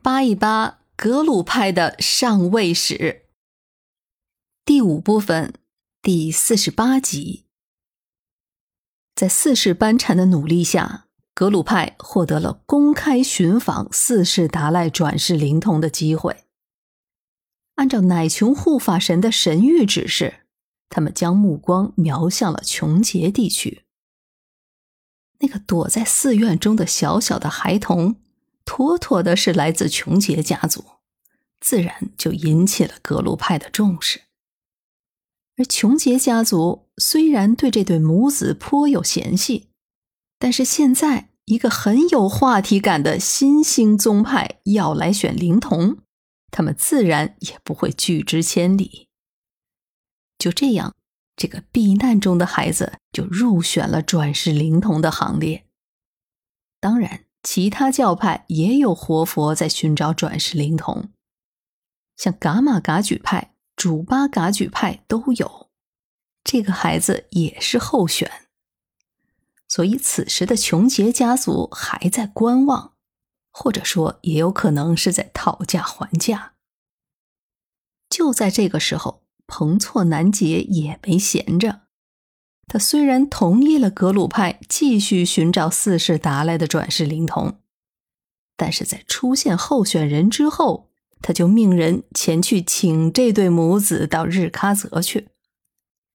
扒一扒格鲁派的上位史。第五部分，第四十八集。在四世班禅的努力下，格鲁派获得了公开寻访四世达赖转世灵童的机会。按照乃琼护法神的神谕指示，他们将目光瞄向了琼结地区。那个躲在寺院中的小小的孩童，妥妥的是来自琼杰家族，自然就引起了格鲁派的重视。而琼杰家族虽然对这对母子颇有嫌隙，但是现在一个很有话题感的新兴宗派要来选灵童，他们自然也不会拒之千里。就这样，这个避难中的孩子就入选了转世灵童的行列。当然，其他教派也有活佛在寻找转世灵童，像噶玛噶举派。主巴噶举派都有，这个孩子也是候选，所以此时的琼杰家族还在观望，或者说也有可能是在讨价还价。就在这个时候，彭措南杰也没闲着，他虽然同意了格鲁派继续寻找四世达赖的转世灵童，但是在出现候选人之后。他就命人前去请这对母子到日喀则去，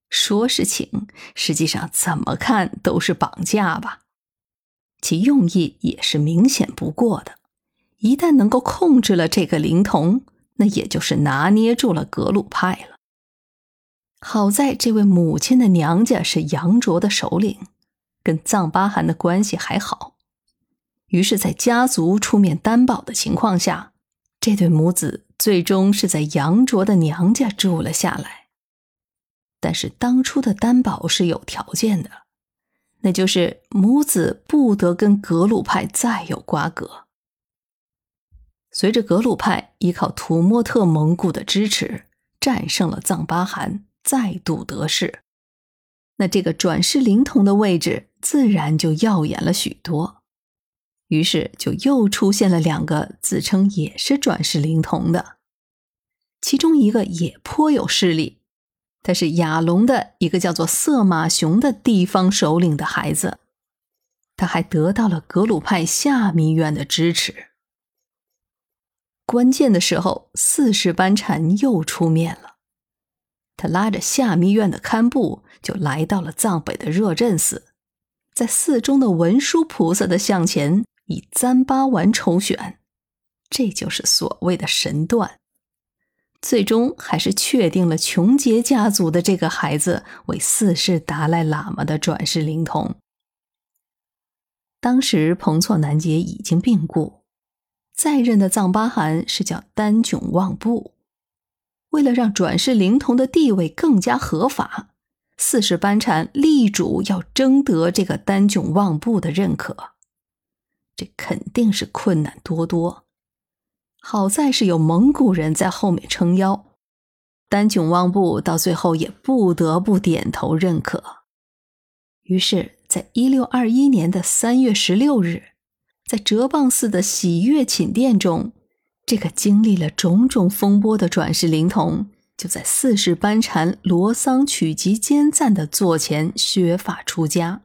说是请，实际上怎么看都是绑架吧。其用意也是明显不过的。一旦能够控制了这个灵童，那也就是拿捏住了格鲁派了。好在这位母亲的娘家是杨卓的首领，跟藏巴汗的关系还好，于是，在家族出面担保的情况下。这对母子最终是在杨卓的娘家住了下来，但是当初的担保是有条件的，那就是母子不得跟格鲁派再有瓜葛。随着格鲁派依靠土默特蒙古的支持战胜了藏巴汗，再度得势，那这个转世灵童的位置自然就耀眼了许多。于是，就又出现了两个自称也是转世灵童的，其中一个也颇有势力，他是亚龙的一个叫做色马雄的地方首领的孩子，他还得到了格鲁派下密院的支持。关键的时候，四世班禅又出面了，他拉着下密院的堪布，就来到了藏北的热镇寺，在寺中的文殊菩萨的像前。以糌巴丸抽选，这就是所谓的神断。最终还是确定了琼杰家族的这个孩子为四世达赖喇嘛的转世灵童。当时彭措南杰已经病故，在任的藏巴汗是叫丹囧旺布。为了让转世灵童的地位更加合法，四世班禅力主要争得这个丹囧旺布的认可。这肯定是困难多多，好在是有蒙古人在后面撑腰，丹囧旺布到最后也不得不点头认可。于是，在一六二一年的三月十六日，在哲蚌寺的喜悦寝殿中，这个经历了种种风波的转世灵童，就在四世班禅罗桑曲吉坚赞的座前削发出家，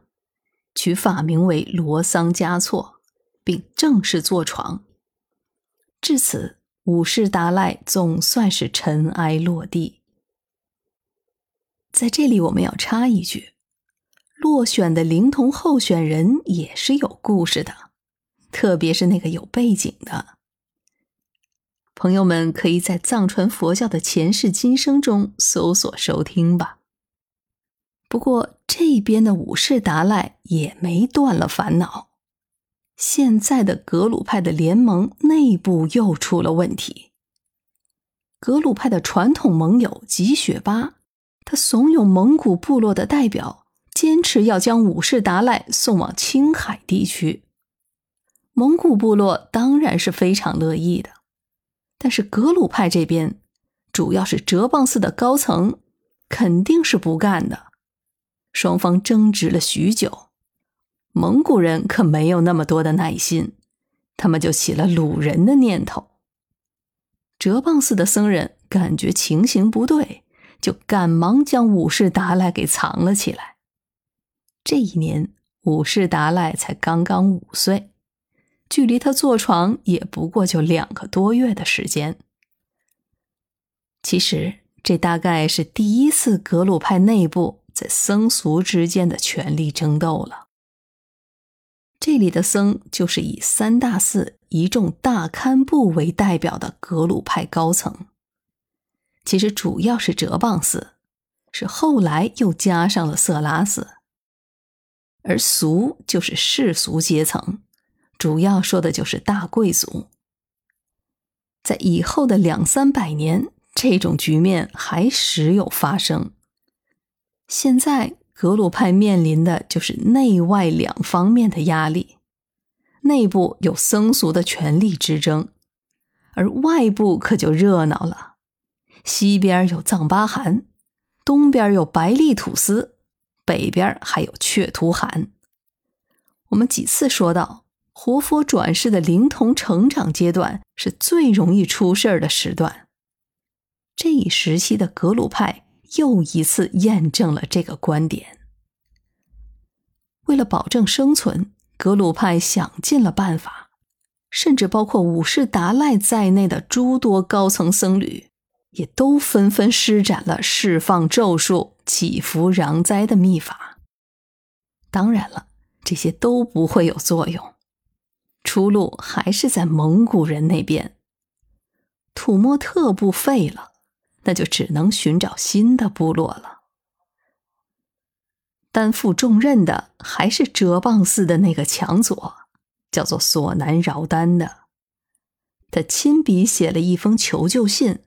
取法名为罗桑嘉措。并正式坐床。至此，五世达赖总算是尘埃落地。在这里，我们要插一句：落选的灵童候选人也是有故事的，特别是那个有背景的。朋友们可以在藏传佛教的前世今生中搜索收听吧。不过，这边的五世达赖也没断了烦恼。现在的格鲁派的联盟内部又出了问题。格鲁派的传统盟友吉雪巴，他怂恿蒙古部落的代表，坚持要将五世达赖送往青海地区。蒙古部落当然是非常乐意的，但是格鲁派这边，主要是哲蚌寺的高层，肯定是不干的。双方争执了许久。蒙古人可没有那么多的耐心，他们就起了掳人的念头。哲蚌寺的僧人感觉情形不对，就赶忙将五世达赖给藏了起来。这一年，五世达赖才刚刚五岁，距离他坐床也不过就两个多月的时间。其实，这大概是第一次格鲁派内部在僧俗之间的权力争斗了。这里的僧就是以三大寺一众大堪布为代表的格鲁派高层。其实主要是哲蚌寺，是后来又加上了色拉寺。而俗就是世俗阶层，主要说的就是大贵族。在以后的两三百年，这种局面还时有发生。现在。格鲁派面临的就是内外两方面的压力，内部有僧俗的权力之争，而外部可就热闹了。西边有藏巴汗，东边有白利土司，北边还有却图汗。我们几次说到，活佛转世的灵童成长阶段是最容易出事儿的时段，这一时期的格鲁派。又一次验证了这个观点。为了保证生存，格鲁派想尽了办法，甚至包括五世达赖在内的诸多高层僧侣，也都纷纷施展了释放咒术、祈福攘灾的秘法。当然了，这些都不会有作用，出路还是在蒙古人那边。土默特部废了。那就只能寻找新的部落了。担负重任的还是哲蚌寺的那个强左，叫做索南饶丹的。他亲笔写了一封求救信，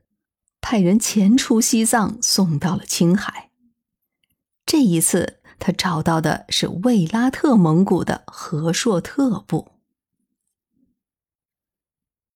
派人前出西藏，送到了青海。这一次，他找到的是卫拉特蒙古的和硕特部。